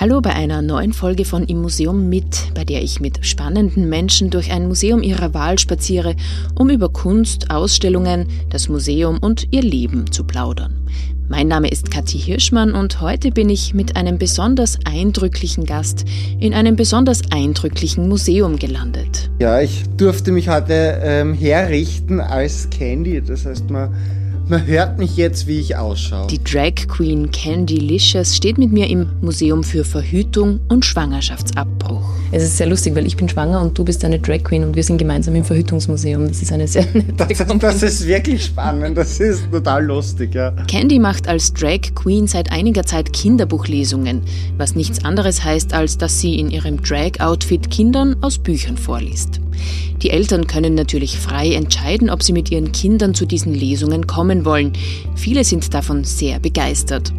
Hallo bei einer neuen Folge von Im Museum mit, bei der ich mit spannenden Menschen durch ein Museum ihrer Wahl spaziere, um über Kunst, Ausstellungen, das Museum und ihr Leben zu plaudern. Mein Name ist Kathi Hirschmann und heute bin ich mit einem besonders eindrücklichen Gast in einem besonders eindrücklichen Museum gelandet. Ja, ich durfte mich heute ähm, herrichten als Candy, das heißt man man hört mich jetzt, wie ich ausschaue. Die Drag Queen Candy Licious steht mit mir im Museum für Verhütung und Schwangerschaftsabbruch. Es ist sehr lustig, weil ich bin schwanger und du bist eine Drag Queen und wir sind gemeinsam im Verhütungsmuseum. Das ist eine sehr nette das, das ist wirklich spannend, das ist total lustig, ja. Candy macht als Drag Queen seit einiger Zeit Kinderbuchlesungen, was nichts anderes heißt, als dass sie in ihrem Drag-Outfit Kindern aus Büchern vorliest. Die Eltern können natürlich frei entscheiden, ob sie mit ihren Kindern zu diesen Lesungen kommen wollen. Viele sind davon sehr begeistert.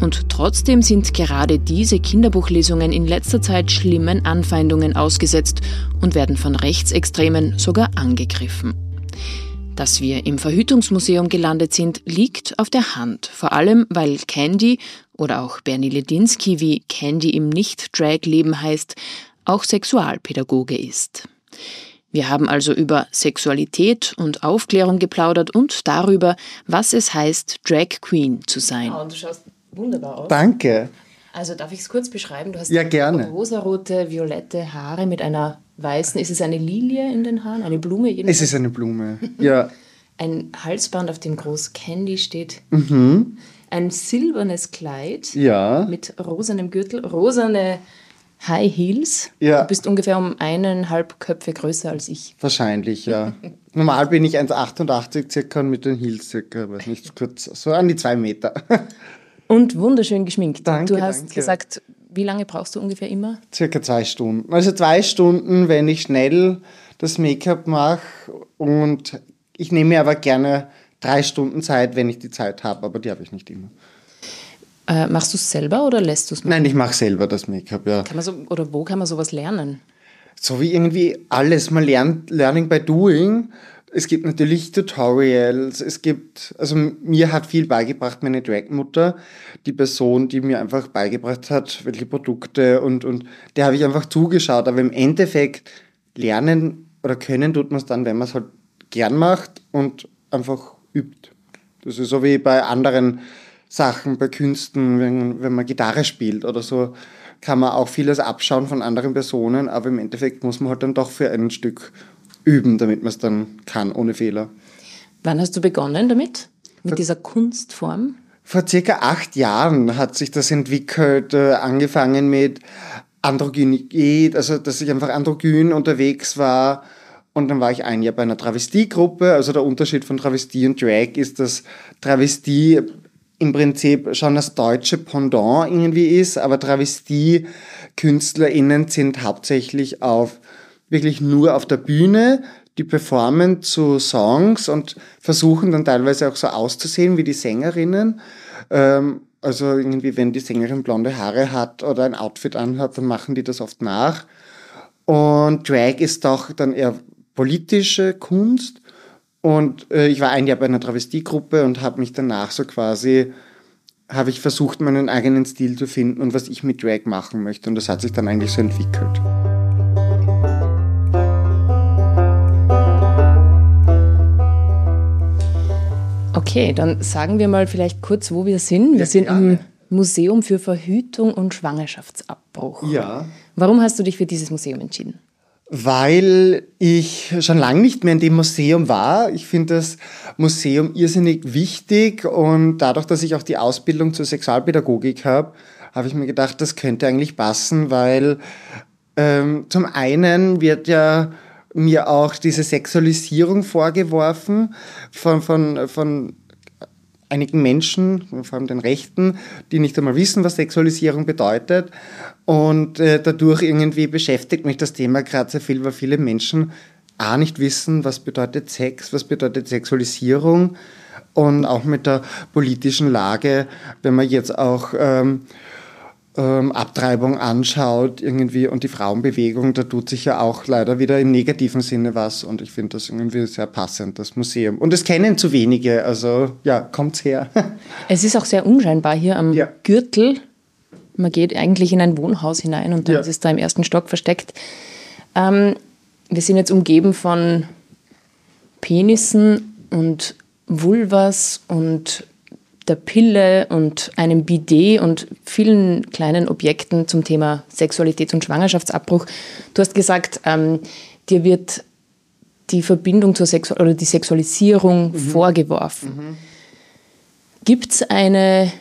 Und trotzdem sind gerade diese Kinderbuchlesungen in letzter Zeit schlimmen Anfeindungen ausgesetzt und werden von Rechtsextremen sogar angegriffen. Dass wir im Verhütungsmuseum gelandet sind, liegt auf der Hand, vor allem weil Candy oder auch Bernie Ledinsky, wie Candy im Nicht-Drag-Leben heißt, auch Sexualpädagoge ist. Wir haben also über Sexualität und Aufklärung geplaudert und darüber, was es heißt, Drag Queen zu sein. Ja, und du schaust wunderbar aus. Danke. Also darf ich es kurz beschreiben? Du hast ja, gerne. rosarote, violette Haare mit einer weißen, ist es eine Lilie in den Haaren? Eine Blume? Jedenfalls? Es ist eine Blume, ja. Ein Halsband, auf dem groß Candy steht. Mhm. Ein silbernes Kleid ja. mit rosanem Gürtel, rosane High Heels. Ja. Du bist ungefähr um eineinhalb Köpfe größer als ich. Wahrscheinlich, ja. Normal bin ich 1,88 circa und mit den Heels circa, weiß nicht, kurz, so an die zwei Meter. Und wunderschön geschminkt. Danke, du hast danke. gesagt, wie lange brauchst du ungefähr immer? Circa zwei Stunden. Also zwei Stunden, wenn ich schnell das Make-up mache und ich nehme mir aber gerne drei Stunden Zeit, wenn ich die Zeit habe, aber die habe ich nicht immer. Äh, machst du es selber oder lässt du es Nein, ich mache selber das Make-up, ja. Kann man so, oder wo kann man sowas lernen? So wie irgendwie alles. Man lernt Learning by Doing. Es gibt natürlich Tutorials, es gibt, also mir hat viel beigebracht meine Dragmutter, die Person, die mir einfach beigebracht hat, welche Produkte und, und der habe ich einfach zugeschaut. Aber im Endeffekt lernen oder können tut man es dann, wenn man es halt gern macht und einfach übt. Das ist so wie bei anderen Sachen, bei Künsten, wenn, wenn man Gitarre spielt oder so, kann man auch vieles abschauen von anderen Personen, aber im Endeffekt muss man halt dann doch für ein Stück üben, damit man es dann kann, ohne Fehler. Wann hast du begonnen damit? Mit vor, dieser Kunstform? Vor circa acht Jahren hat sich das entwickelt, äh, angefangen mit Androgynität, also dass ich einfach androgyn unterwegs war. Und dann war ich ein Jahr bei einer Travestiegruppe. Also der Unterschied von Travestie und Drag ist, dass Travestie im Prinzip schon das deutsche Pendant irgendwie ist, aber Travestie-KünstlerInnen sind hauptsächlich auf wirklich nur auf der Bühne, die performen zu Songs und versuchen dann teilweise auch so auszusehen wie die Sängerinnen. Ähm, also irgendwie, wenn die Sängerin blonde Haare hat oder ein Outfit anhat, dann machen die das oft nach. Und Drag ist doch dann eher politische Kunst. Und äh, ich war ein Jahr bei einer Travestiegruppe und habe mich danach so quasi, habe ich versucht, meinen eigenen Stil zu finden und was ich mit Drag machen möchte. Und das hat sich dann eigentlich so entwickelt. Okay, dann sagen wir mal vielleicht kurz, wo wir sind. Wir ja, sind im Museum für Verhütung und Schwangerschaftsabbruch. Ja. Warum hast du dich für dieses Museum entschieden? Weil ich schon lange nicht mehr in dem Museum war. Ich finde das Museum irrsinnig wichtig und dadurch, dass ich auch die Ausbildung zur Sexualpädagogik habe, habe ich mir gedacht, das könnte eigentlich passen, weil ähm, zum einen wird ja mir auch diese Sexualisierung vorgeworfen von, von, von einigen Menschen, vor allem den Rechten, die nicht einmal wissen, was Sexualisierung bedeutet. Und äh, dadurch irgendwie beschäftigt mich das Thema gerade sehr viel, weil viele Menschen A nicht wissen, was bedeutet Sex, was bedeutet Sexualisierung und auch mit der politischen Lage, wenn man jetzt auch ähm, ähm, Abtreibung anschaut irgendwie und die Frauenbewegung, da tut sich ja auch leider wieder im negativen Sinne was und ich finde das irgendwie sehr passend, das Museum. Und es kennen zu wenige, also ja, kommt's her. Es ist auch sehr unscheinbar hier am ja. Gürtel Man geht eigentlich in ein Wohnhaus hinein und dann Ja. ist es da im ersten Stock versteckt. Ähm, wir sind jetzt umgeben von Penissen und Vulvas und der Pille und einem Bidet und vielen kleinen Objekten zum Thema Sexualität und Schwangerschaftsabbruch. Du hast gesagt, ähm, dir wird die Verbindung zur Sexu oder die Sexualisierung vorgeworfen. Gibt es eine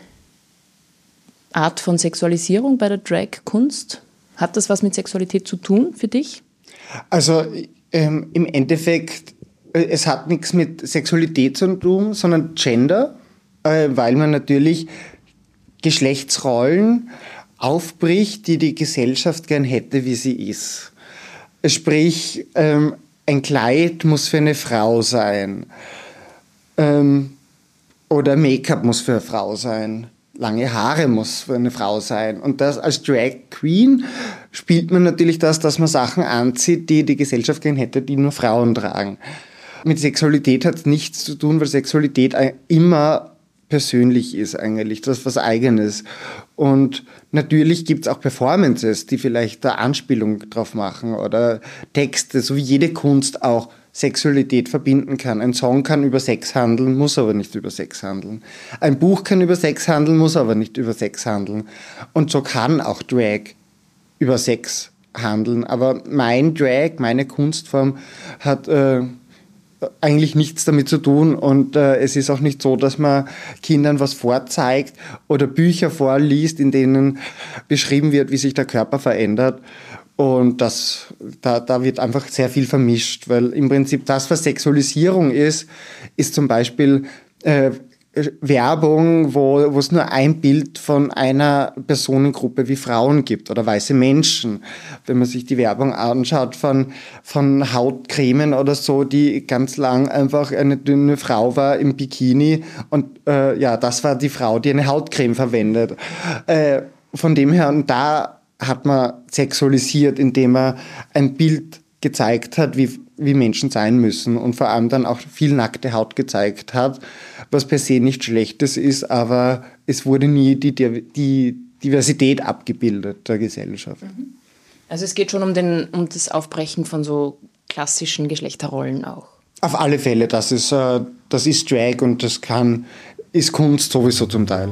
Art von Sexualisierung bei der Drag-Kunst? Hat das was mit Sexualität zu tun für dich? Also ähm, im Endeffekt, äh, es hat nichts mit Sexualität zu tun, sondern Gender, äh, weil man natürlich Geschlechtsrollen aufbricht, die die Gesellschaft gern hätte, wie sie ist. Sprich, ähm, ein Kleid muss für eine Frau sein. Ähm, oder Make-up muss für eine Frau sein. Lange Haare muss für eine Frau sein. Und das als Drag Queen spielt man natürlich das, dass man Sachen anzieht, die die Gesellschaft gern hätte, die nur Frauen tragen. Mit Sexualität hat es nichts zu tun, weil Sexualität immer persönlich ist eigentlich, das ist was Eigenes. Und natürlich gibt es auch Performances, die vielleicht da Anspielung drauf machen oder Texte, so wie jede Kunst auch Sexualität verbinden kann. Ein Song kann über Sex handeln, muss aber nicht über Sex handeln. Ein Buch kann über Sex handeln, muss aber nicht über Sex handeln. Und so kann auch Drag über Sex handeln. Aber mein Drag, meine Kunstform hat äh, eigentlich nichts damit zu tun und äh, es ist auch nicht so, dass man Kindern was vorzeigt oder Bücher vorliest, in denen beschrieben wird, wie sich der Körper verändert. Und das, da, da wird einfach sehr viel vermischt, weil im Prinzip das, was Sexualisierung ist, ist zum Beispiel äh, Werbung, wo, wo es nur ein Bild von einer Personengruppe wie Frauen gibt oder weiße Menschen. Wenn man sich die Werbung anschaut von, von Hautcremen oder so, die ganz lang einfach eine dünne Frau war im Bikini und äh, ja, das war die Frau, die eine Hautcreme verwendet. Äh, von dem her, und da hat man sexualisiert, indem man ein Bild gezeigt hat, wie, wie Menschen sein müssen und vor allem dann auch viel nackte Haut gezeigt hat, was per se nicht Schlechtes ist, aber es wurde nie die, die Diversität abgebildet der Gesellschaft. Also es geht schon um, den, um das Aufbrechen von so klassischen Geschlechterrollen auch. Auf alle Fälle, das ist, äh, das ist Drag und das kann, ist Kunst sowieso zum Teil.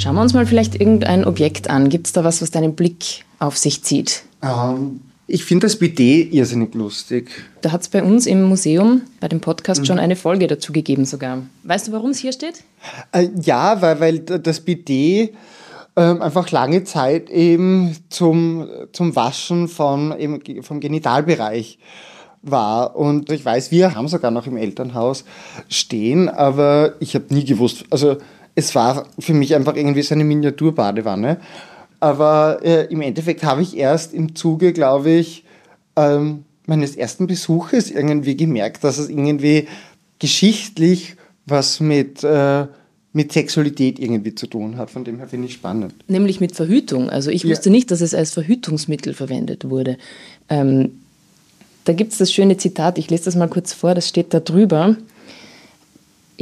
Schauen wir uns mal vielleicht irgendein Objekt an. Gibt es da was, was deinen Blick auf sich zieht? Ähm, ich finde das Bidet irrsinnig lustig. Da hat es bei uns im Museum, bei dem Podcast, schon eine Folge dazu gegeben sogar. Weißt du, warum es hier steht? Äh, ja, weil, weil das Bidet ähm, einfach lange Zeit eben zum, zum Waschen von, eben, vom Genitalbereich war. Und ich weiß, wir haben sogar noch im Elternhaus stehen, aber ich habe nie gewusst, also es war für mich einfach irgendwie so eine Miniaturbadewanne. Aber äh, im Endeffekt habe ich erst im Zuge, glaube ich, ähm, meines ersten Besuches irgendwie gemerkt, dass es irgendwie geschichtlich was mit, äh, mit Sexualität irgendwie zu tun hat. Von dem her finde ich spannend. Nämlich mit Verhütung. Also ich Ja. wusste nicht, dass es als Verhütungsmittel verwendet wurde. Ähm, da gibt es das schöne Zitat, ich lese das mal kurz vor, das steht da drüber.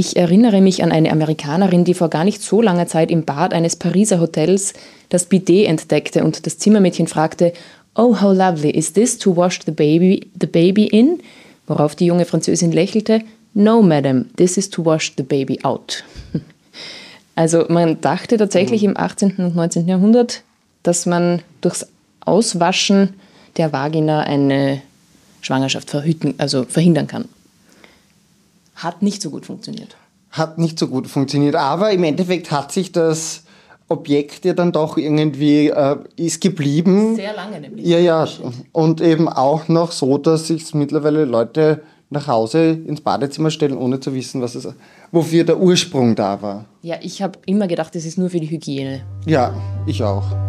Ich erinnere mich an eine Amerikanerin, die vor gar nicht so langer Zeit im Bad eines Pariser Hotels das Bidet entdeckte und das Zimmermädchen fragte, Oh, how lovely, is this to wash the baby, the baby in? Worauf die junge Französin lächelte, No, madam, this is to wash the baby out. Also man dachte tatsächlich im 18. und 19. Jahrhundert, dass man durchs Auswaschen der Vagina eine Schwangerschaft verhüten, also verhindern kann. Hat nicht so gut funktioniert. Hat nicht so gut funktioniert, aber im Endeffekt hat sich das Objekt ja dann doch irgendwie, äh, ist geblieben. Sehr lange nämlich. Ja, ja. Und eben auch noch so, dass sich mittlerweile Leute nach Hause ins Badezimmer stellen, ohne zu wissen, was es, wofür der Ursprung da war. Ja, ich habe immer gedacht, das ist nur für die Hygiene. Ja, ich auch.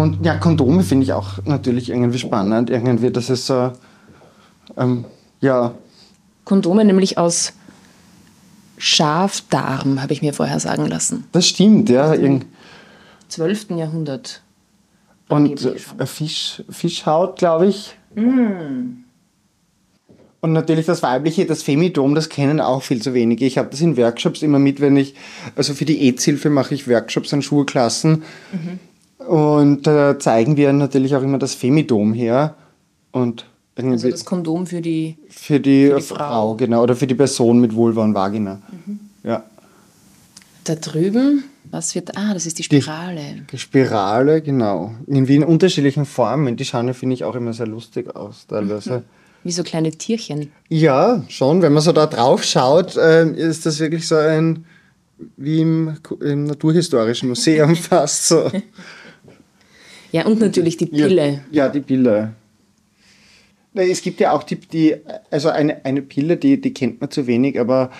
Und ja, Kondome finde ich auch natürlich irgendwie spannend. Irgendwie, das ist so, ähm, ja, Kondome nämlich aus Schafdarm, habe ich mir vorher sagen lassen. das stimmt, ja. Irgend, 12. Jahrhundert. Und Fisch, Fischhaut, glaube ich. Mm. Und natürlich das Weibliche, das Femidom, das kennen auch viel zu wenige. Ich habe das in Workshops immer mit, wenn ich, also für die EZ-Hilfe mache ich Workshops an Schulklassen. Mhm. Und da äh, zeigen wir natürlich auch immer das Femidom her. Und also das Kondom für die, für die, für die Frau. Frau. genau, oder für die Person mit Vulva und Vagina. Mhm. Ja. Da drüben, was wird, ah, das ist die Spirale. Die, Spirale, genau. In unterschiedlichen Formen. Die schauen, finde ich, auch immer sehr lustig aus, teilweise. Mhm. Wie so kleine Tierchen. Ja, schon. Wenn man so da drauf schaut, äh, ist das wirklich so ein, wie im, im Naturhistorischen Museum fast so. Ja, und natürlich die Pille. Ja, ja die Pille. Es gibt ja auch die, die also eine, eine Pille, die, die kennt man zu wenig, aber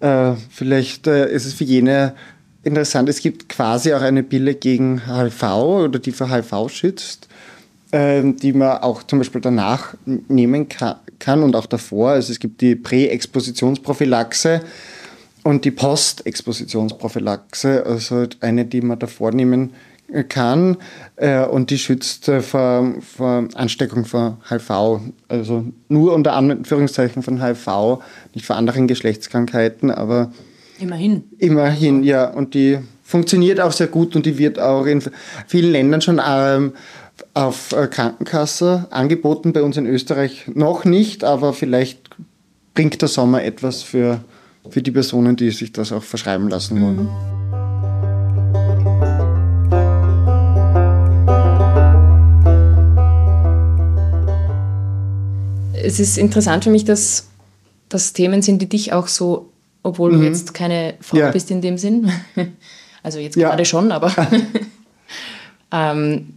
äh, vielleicht äh, ist es für jene interessant. Es gibt quasi auch eine Pille gegen HIV oder die für HIV schützt. Ähm, die man auch zum Beispiel danach nehmen kann und auch davor. Also es gibt die Präexpositionsprophylaxe und die Postexpositionsprophylaxe, also eine, die man davor nehmen kann äh, und die schützt äh, vor, vor Ansteckung von HIV. Also nur unter Anführungszeichen von HIV, nicht vor anderen Geschlechtskrankheiten, aber immerhin. Immerhin, ja. Und die funktioniert auch sehr gut und die wird auch in vielen Ländern schon ähm, auf äh, Krankenkasse angeboten, bei uns in Österreich noch nicht, aber vielleicht bringt der Sommer etwas für, für die Personen, die sich das auch verschreiben lassen wollen. Mhm. Es ist interessant für mich, dass das Themen sind, die dich auch so, obwohl mhm. du jetzt keine Frau ja. bist in dem Sinn, also jetzt ja. gerade schon, aber ähm,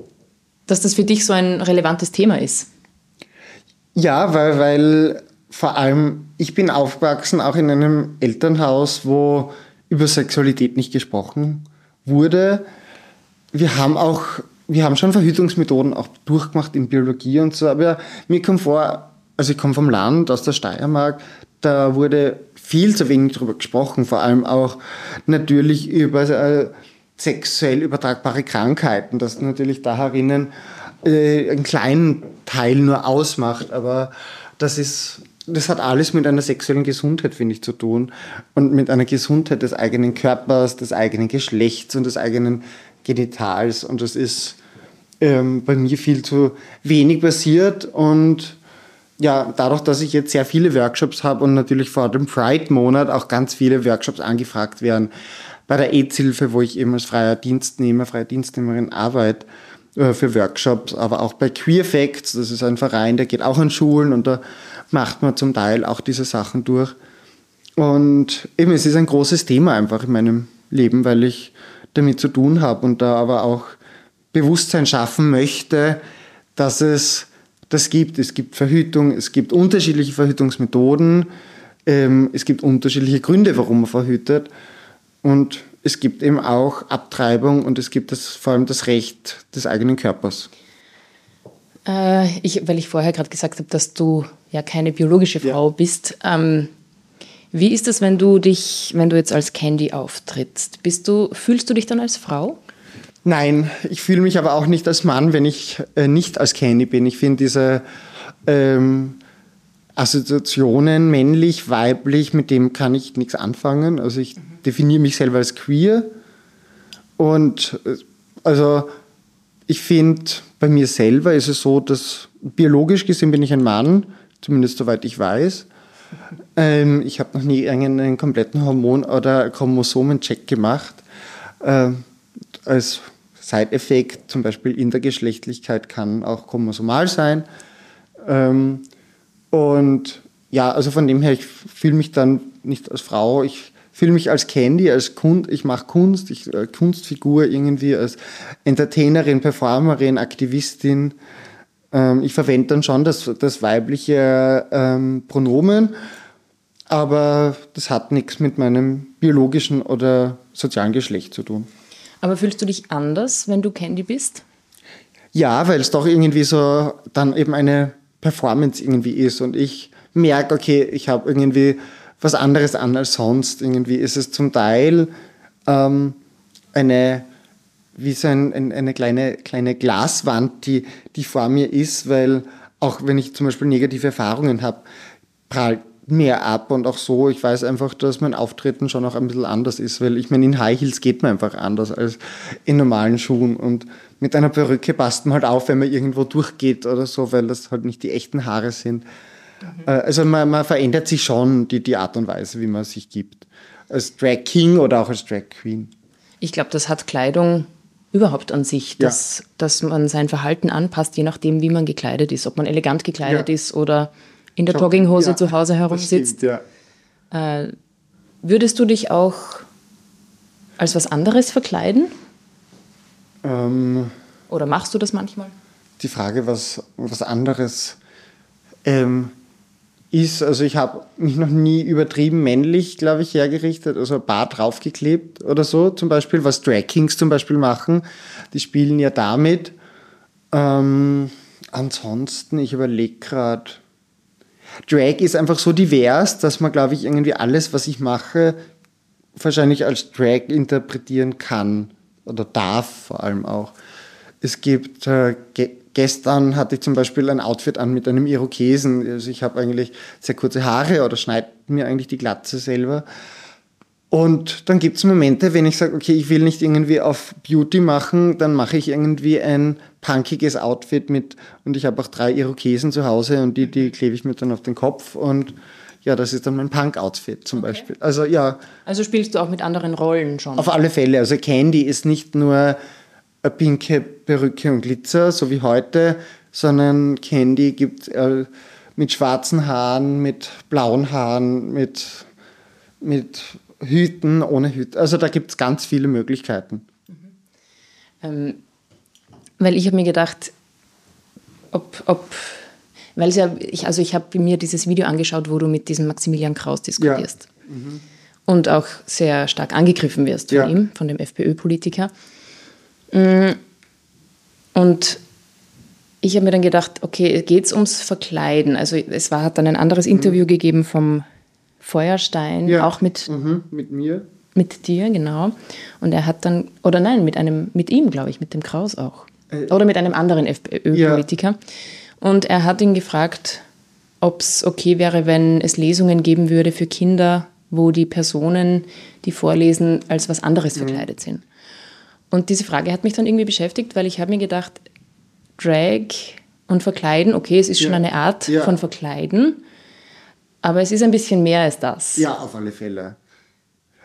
dass das für dich so ein relevantes Thema ist. Ja, weil, weil vor allem ich bin aufgewachsen auch in einem Elternhaus, wo über Sexualität nicht gesprochen wurde. Wir haben auch, wir haben schon Verhütungsmethoden auch durchgemacht in Biologie und so, aber mir kommt vor, also ich komme vom Land, aus der Steiermark, da wurde viel zu wenig darüber gesprochen, vor allem auch natürlich über äh, sexuell übertragbare Krankheiten, das natürlich da herinnen äh, einen kleinen Teil nur ausmacht, aber das ist das hat alles mit einer sexuellen Gesundheit, finde ich, zu tun und mit einer Gesundheit des eigenen Körpers, des eigenen Geschlechts und des eigenen Genitals. Und das ist ähm, bei mir viel zu wenig passiert. Und ja, dadurch, dass ich jetzt sehr viele Workshops habe und natürlich vor dem Pride-Monat auch ganz viele Workshops angefragt werden, bei der AIDS-Hilfe, wo ich eben als freier Dienstnehmer, freie Dienstnehmerin arbeite, äh, für Workshops, aber auch bei Queer Facts, das ist ein Verein, der geht auch an Schulen und da macht man zum Teil auch diese Sachen durch. Und eben, es ist ein großes Thema einfach in meinem Leben, weil ich damit zu tun habe und da aber auch Bewusstsein schaffen möchte, dass es das gibt. Es gibt Verhütung, es gibt unterschiedliche Verhütungsmethoden, ähm, es gibt unterschiedliche Gründe, warum man verhütet. Und es gibt eben auch Abtreibung und es gibt das, vor allem das Recht des eigenen Körpers. Äh, ich, weil ich vorher gerade gesagt habe, dass du ja keine biologische Frau ja. bist. Ähm, wie ist es, wenn du dich, wenn du jetzt als Candy auftrittst? Bist du, fühlst du dich dann als Frau? Nein, ich fühle mich aber auch nicht als Mann, wenn ich äh, nicht als Candy bin. Ich finde diese ähm, Assoziationen männlich, weiblich, mit dem kann ich nichts anfangen. Also ich definiere mich selber als queer. Und äh, also ich finde, bei mir selber ist es so, dass biologisch gesehen bin ich ein Mann, zumindest soweit ich weiß. Ähm, ich habe noch nie einen kompletten Hormon- oder Chromosomencheck gemacht. Ähm, als Side-Effekt, zum Beispiel in der Geschlechtlichkeit, kann auch chromosomal sein. Ähm, und ja, also von dem her, ich fühle mich dann nicht als Frau, ich fühle mich als Candy, als Kunst, ich mache Kunst, ich äh, Kunstfigur irgendwie, als Entertainerin, Performerin, Aktivistin. Ähm, ich verwende dann schon das, das weibliche ähm, Pronomen, aber das hat nichts mit meinem biologischen oder sozialen Geschlecht zu tun. Aber fühlst du dich anders, wenn du Candy bist? Ja, weil es doch irgendwie so dann eben eine Performance irgendwie ist und ich merke, okay, ich habe irgendwie was anderes an als sonst. Irgendwie ist es zum Teil ähm, eine wie so ein, ein, eine kleine, kleine Glaswand, die, die vor mir ist, weil auch wenn ich zum Beispiel negative Erfahrungen habe, prallt mehr ab und auch so, ich weiß einfach, dass mein Auftreten schon auch ein bisschen anders ist, weil ich meine, in High Heels geht man einfach anders als in normalen Schuhen und mit einer Perücke passt man halt auf, wenn man irgendwo durchgeht oder so, weil das halt nicht die echten Haare sind. Mhm. Also man, man, verändert sich schon die, die Art und Weise, wie man sich gibt. Als Drag King oder auch als Drag Queen. Ich glaube, das hat Kleidung überhaupt an sich, dass, ja. dass man sein Verhalten anpasst, je nachdem, wie man gekleidet ist, ob man elegant gekleidet ja. ist oder in der Jogginghose ja, zu Hause herumsitzt. Stimmt, ja. äh, würdest du dich auch als was anderes verkleiden? Ähm, Oder machst du das manchmal? Die Frage, was, was anderes ähm, ist, also ich habe mich noch nie übertrieben männlich, glaube ich, hergerichtet, also ein Bart draufgeklebt oder so, zum Beispiel, was Drag Kings zum Beispiel machen. Die spielen ja damit. Ähm, ansonsten, ich überlege gerade, Drag ist einfach so divers, dass man, glaube ich, irgendwie alles, was ich mache, wahrscheinlich als Drag interpretieren kann oder darf vor allem auch. Es gibt, äh, ge gestern hatte ich zum Beispiel ein Outfit an mit einem Irokesen. Also ich habe eigentlich sehr kurze Haare oder schneide mir eigentlich die Glatze selber. Und dann gibt es Momente, wenn ich sage, okay, ich will nicht irgendwie auf Beauty machen, dann mache ich irgendwie ein punkiges Outfit mit und ich habe auch drei Irokesen zu Hause und die, die klebe ich mir dann auf den Kopf und ja, das ist dann mein Punk-Outfit zum okay. Beispiel. Also ja. Also spielst du auch mit anderen Rollen schon? Auf alle Fälle. Also Candy ist nicht nur eine pinke Perücke und Glitzer, so wie heute, sondern Candy gibt äh, mit schwarzen Haaren, mit blauen Haaren, mit, mit Hüten, ohne Hüten. Also da gibt es ganz viele Möglichkeiten. Mhm. Ähm, weil ich habe mir gedacht, ob, ob weil ja, ich, also ich habe mir dieses Video angeschaut, wo du mit diesem Maximilian Kraus diskutierst. Ja. Mhm. Und auch sehr stark angegriffen wirst von ja. ihm, von dem FPÖ-Politiker. Mm. Und ich habe mir dann gedacht, okay, geht es ums Verkleiden? Also es war, hat dann ein anderes mhm. Interview gegeben vom Feuerstein, ja. auch mit, mhm, mit mir. Mit dir, genau. Und er hat dann, oder nein, mit einem, mit ihm, glaube ich, mit dem Kraus auch. Äh, oder mit einem anderen FPÖ-Politiker. Ja. Und er hat ihn gefragt, ob es okay wäre, wenn es Lesungen geben würde für Kinder, wo die Personen, die vorlesen, als was anderes mhm. verkleidet sind. Und diese Frage hat mich dann irgendwie beschäftigt, weil ich habe mir gedacht, Drag und Verkleiden, okay, es ist ja. schon eine Art ja. von Verkleiden, aber es ist ein bisschen mehr als das. Ja, auf alle Fälle.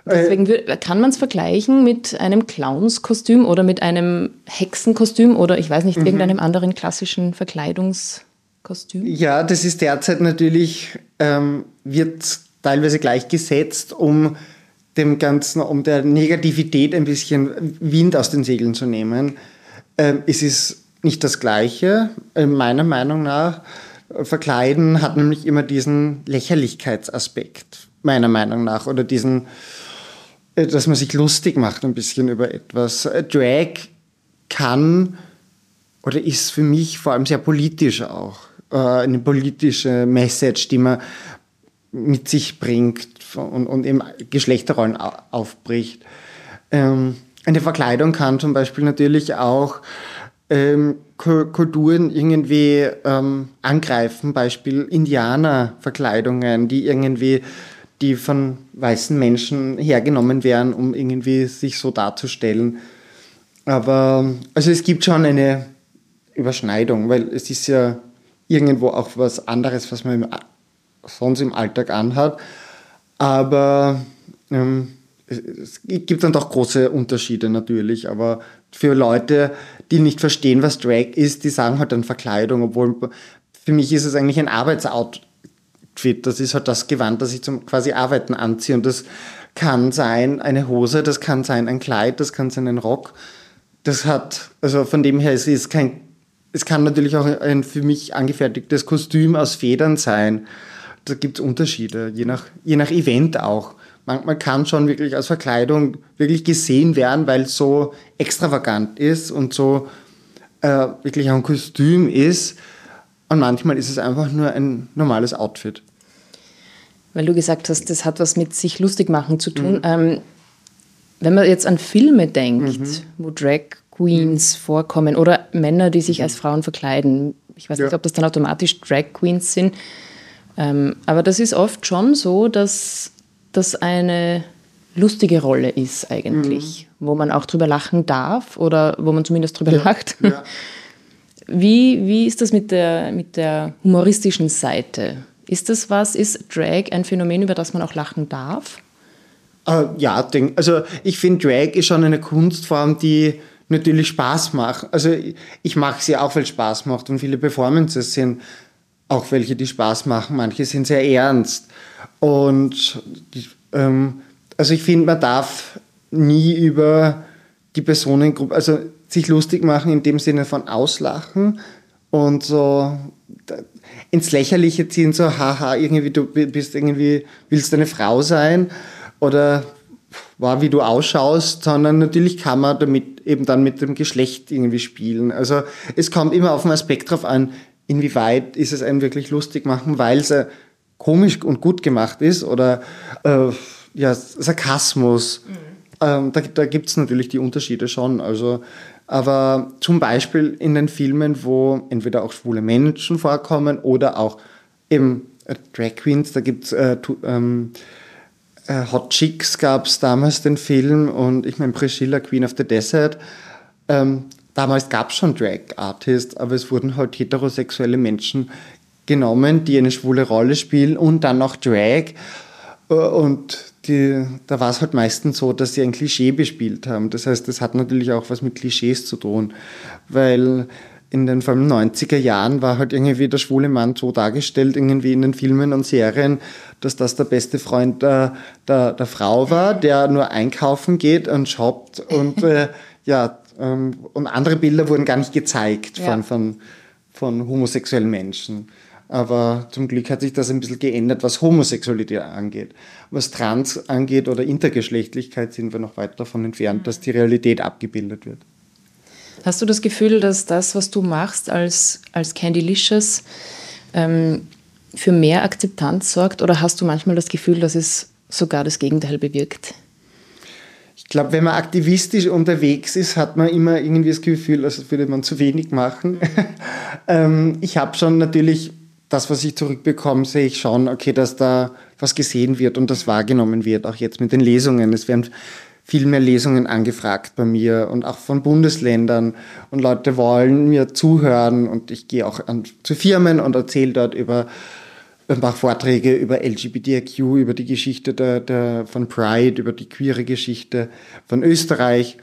Deswegen kann man es vergleichen mit einem Clownskostüm oder mit einem Hexenkostüm oder ich weiß nicht, mhm. irgendeinem anderen klassischen Verkleidungskostüm? Ja, das ist derzeit natürlich, ähm, wird teilweise gleichgesetzt, um dem Ganzen, um der Negativität ein bisschen Wind aus den Segeln zu nehmen. Ähm, es ist nicht das Gleiche, äh, meiner Meinung nach. Verkleiden hat nämlich immer diesen Lächerlichkeitsaspekt, meiner Meinung nach, oder diesen, äh, dass man sich lustig macht ein bisschen über etwas. Äh, Drag kann oder ist für mich vor allem sehr politisch auch. Äh, eine politische Message, die man mit sich bringt und, und eben Geschlechterrollen aufbricht. Ähm, eine Verkleidung kann zum Beispiel natürlich auch ähm, Kulturen irgendwie ähm, angreifen, Beispiel Indianerverkleidungen, die irgendwie die von weißen Menschen hergenommen werden, um irgendwie sich so darzustellen. Aber also es gibt schon eine Überschneidung, weil es ist ja irgendwo auch was anderes, was man sonst im Alltag anhat. Aber ähm, es gibt dann doch große Unterschiede natürlich. Aber für Leute, die nicht verstehen, was Drag ist, die sagen halt dann Verkleidung, obwohl für mich ist es eigentlich ein Arbeitsoutfit. Das ist halt das Gewand, das ich zum quasi Arbeiten anziehe. Und das kann sein eine Hose, das kann sein ein Kleid, das kann sein ein Rock. Das hat, also von dem her, es ist kein, es kann natürlich auch ein für mich angefertigtes Kostüm aus Federn sein da gibt es Unterschiede, je nach, je nach Event auch. Manchmal kann schon wirklich als Verkleidung wirklich gesehen werden, weil es so extravagant ist und so äh, wirklich ein Kostüm ist. Und manchmal ist es einfach nur ein normales Outfit. Weil du gesagt hast, das hat was mit sich lustig machen zu tun. Mhm. Ähm, wenn man jetzt an Filme denkt, mhm. wo Drag Queens vorkommen oder Männer, die sich als Frauen verkleiden. Ich weiß Ja. nicht, ob das dann automatisch Drag Queens sind. Ähm, aber das ist oft schon so, dass das eine lustige Rolle ist eigentlich, wo man auch drüber lachen darf oder wo man zumindest drüber lacht. Ja. Wie, wie ist das mit der, mit der humoristischen Seite? Ist das was? Ist Drag ein Phänomen, über das man auch lachen darf? Äh, ja, also ich finde, Drag ist schon eine Kunstform, die natürlich Spaß macht. Also ich, mache sie auch, weil es Spaß macht und viele Performances sind auch welche, die Spaß machen. Manche sind sehr ernst. Und ähm, also ich finde, man darf nie über die Personengruppe, also sich lustig machen in dem Sinne von auslachen und so ins Lächerliche ziehen, so haha, irgendwie du bist irgendwie, willst eine Frau sein oder war, wie du ausschaust, sondern natürlich kann man damit eben dann mit dem Geschlecht irgendwie spielen. Also es kommt immer auf den Aspekt drauf an, inwieweit ist es einem wirklich lustig machen, weil es äh, komisch und gut gemacht ist oder äh, ja, Sarkasmus. Ähm, da da gibt es natürlich die Unterschiede schon. Also, aber zum Beispiel in den Filmen, wo entweder auch schwule Menschen vorkommen oder auch eben äh, Drag Queens, da gibt es äh, ähm, äh, Hot Chicks gab es damals den Film und ich meine Priscilla, Queen of the Desert. Ähm, damals gab es schon Drag Artists, aber es wurden halt heterosexuelle Menschen genommen, die eine schwule Rolle spielen und dann noch Drag. Äh, Und die, da war es halt meistens so, dass sie ein Klischee bespielt haben. Das heißt, das hat natürlich auch was mit Klischees zu tun, weil in den vor allem 90er Jahren war halt irgendwie der schwule Mann so dargestellt, irgendwie in den Filmen und Serien, dass das der beste Freund der, der, der Frau war, der nur einkaufen geht und shoppt und äh, ja, ähm, und andere Bilder wurden gar nicht gezeigt Ja. von, von, von homosexuellen Menschen. Aber zum Glück hat sich das ein bisschen geändert, was Homosexualität angeht. Was Trans angeht oder Intergeschlechtlichkeit sind wir noch weit davon entfernt, dass die Realität abgebildet wird. Hast du das Gefühl, dass das, was du machst als, als Candylicious, ähm, für mehr Akzeptanz sorgt? Oder hast du manchmal das Gefühl, dass es sogar das Gegenteil bewirkt? Ich glaube, wenn man aktivistisch unterwegs ist, hat man immer irgendwie das Gefühl, als würde man zu wenig machen. ähm, ich habe schon natürlich das, was ich zurückbekomme, sehe ich schon, okay, dass da was gesehen wird und das wahrgenommen wird, auch jetzt mit den Lesungen. Es werden viel mehr Lesungen angefragt bei mir und auch von Bundesländern und Leute wollen mir zuhören und ich gehe auch an, zu Firmen und erzähle dort über mache Vorträge über LGBTIQ, über die Geschichte der, der, von Pride, über die queere Geschichte von Österreich.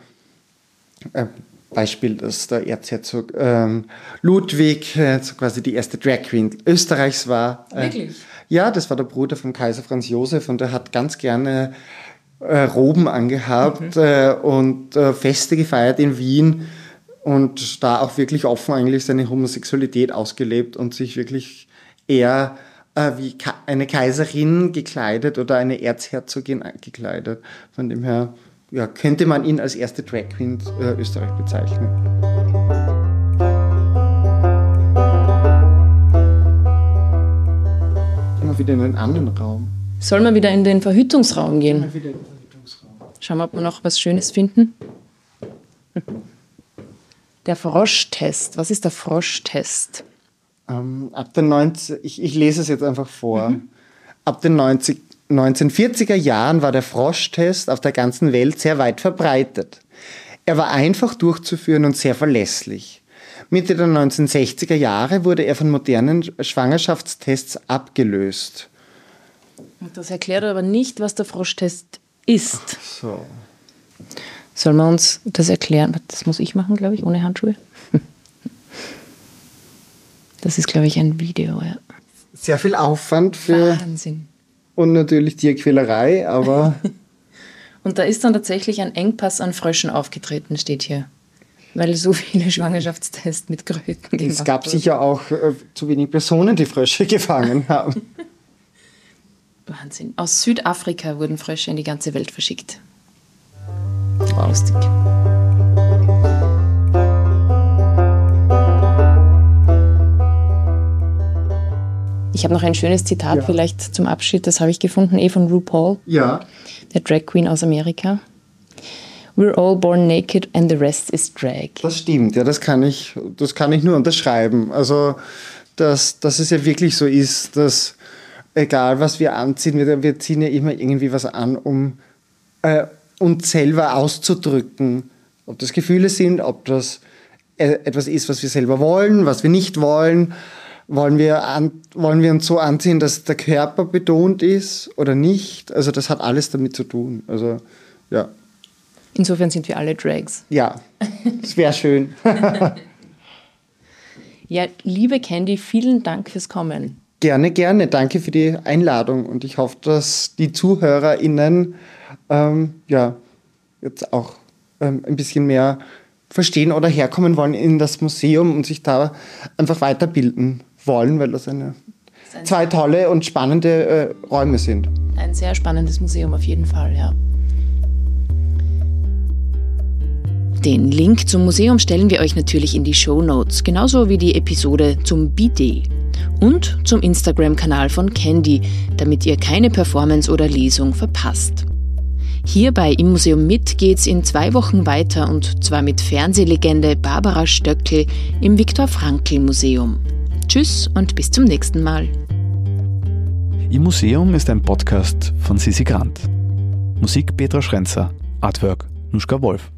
Beispiel, dass der Erzherzog ähm, Ludwig äh, quasi die erste Drag Queen Österreichs war. Äh, Wirklich? ja, das war der Bruder von Kaiser Franz Josef und der hat ganz gerne äh, Roben angehabt äh, und äh, Feste gefeiert in Wien und da auch wirklich offen eigentlich seine Homosexualität ausgelebt und sich wirklich eher äh, wie eine Kaiserin gekleidet oder eine Erzherzogin gekleidet. Von dem her ja, könnte man ihn als erste Drag Queen äh, Österreich bezeichnen. Immer wieder in einen anderen Raum. Soll man wieder in den Verhütungsraum gehen? Immer wieder in den Verhütungsraum. Schauen wir, ob wir noch was Schönes finden. Der Froschtest. Was ist der Froschtest? Ähm, ab den 19, ich, ich lese es jetzt einfach vor. Ab den 90, 1940er Jahren war der Froschtest auf der ganzen Welt sehr weit verbreitet. Er war einfach durchzuführen und sehr verlässlich. Mitte der 1960er Jahre wurde er von modernen Schwangerschaftstests abgelöst. Das erklärt aber nicht, was der Froschtest ist. So. Sollen wir uns das erklären? Das muss ich machen, glaube ich, ohne Handschuhe. Das ist, glaube ich, ein Video, ja. Sehr viel Aufwand für Wahnsinn. Und natürlich Tierquälerei, aber Und da ist dann tatsächlich ein Engpass an Fröschen aufgetreten, steht hier. Weil so viele Schwangerschaftstests mit Kröten gemacht es gab wurden. sicher auch äh, zu wenig Personen, die Frösche gefangen haben. Wahnsinn. Aus Südafrika wurden Frösche in die ganze Welt verschickt. Lustig. Ich habe noch ein schönes Zitat Ja. vielleicht zum Abschied, das habe ich gefunden, eh von RuPaul, Ja. der Drag Queen aus Amerika. We're all born naked and the rest is drag. Das stimmt, ja, das kann ich, das kann ich nur unterschreiben. Also, dass, dass es ja wirklich so ist, dass egal was wir anziehen, wir, wir ziehen ja immer irgendwie was an, um äh, uns selber auszudrücken. Ob das Gefühle sind, ob das äh, etwas ist, was wir selber wollen, was wir nicht wollen. Wollen wir, an, wollen wir uns so anziehen, dass der Körper betont ist oder nicht? Also das hat alles damit zu tun. Also ja. Insofern sind wir alle Drags. Ja, es wäre schön. ja, liebe Candy, vielen Dank fürs Kommen. Gerne, gerne. Danke für die Einladung und ich hoffe, dass die ZuhörerInnen ähm, ja, jetzt auch ähm, ein bisschen mehr verstehen oder herkommen wollen in das Museum und sich da einfach weiterbilden wollen, weil das eine zwei tolle und spannende äh, Räume sind. Ein sehr spannendes Museum auf jeden Fall, ja. Den Link zum Museum stellen wir euch natürlich in die Show Notes, genauso wie die Episode zum Bidet und zum Instagram-Kanal von Candy, damit ihr keine Performance oder Lesung verpasst. Hierbei im Museum mit geht's in zwei Wochen weiter und zwar mit Fernsehlegende Barbara Stöckel im Viktor Frankl Museum. Tschüss und bis zum nächsten Mal. Im Museum ist ein Podcast von Sisi Grant. Musik Petra Schrenzer, Artwork Nuschka Wolf.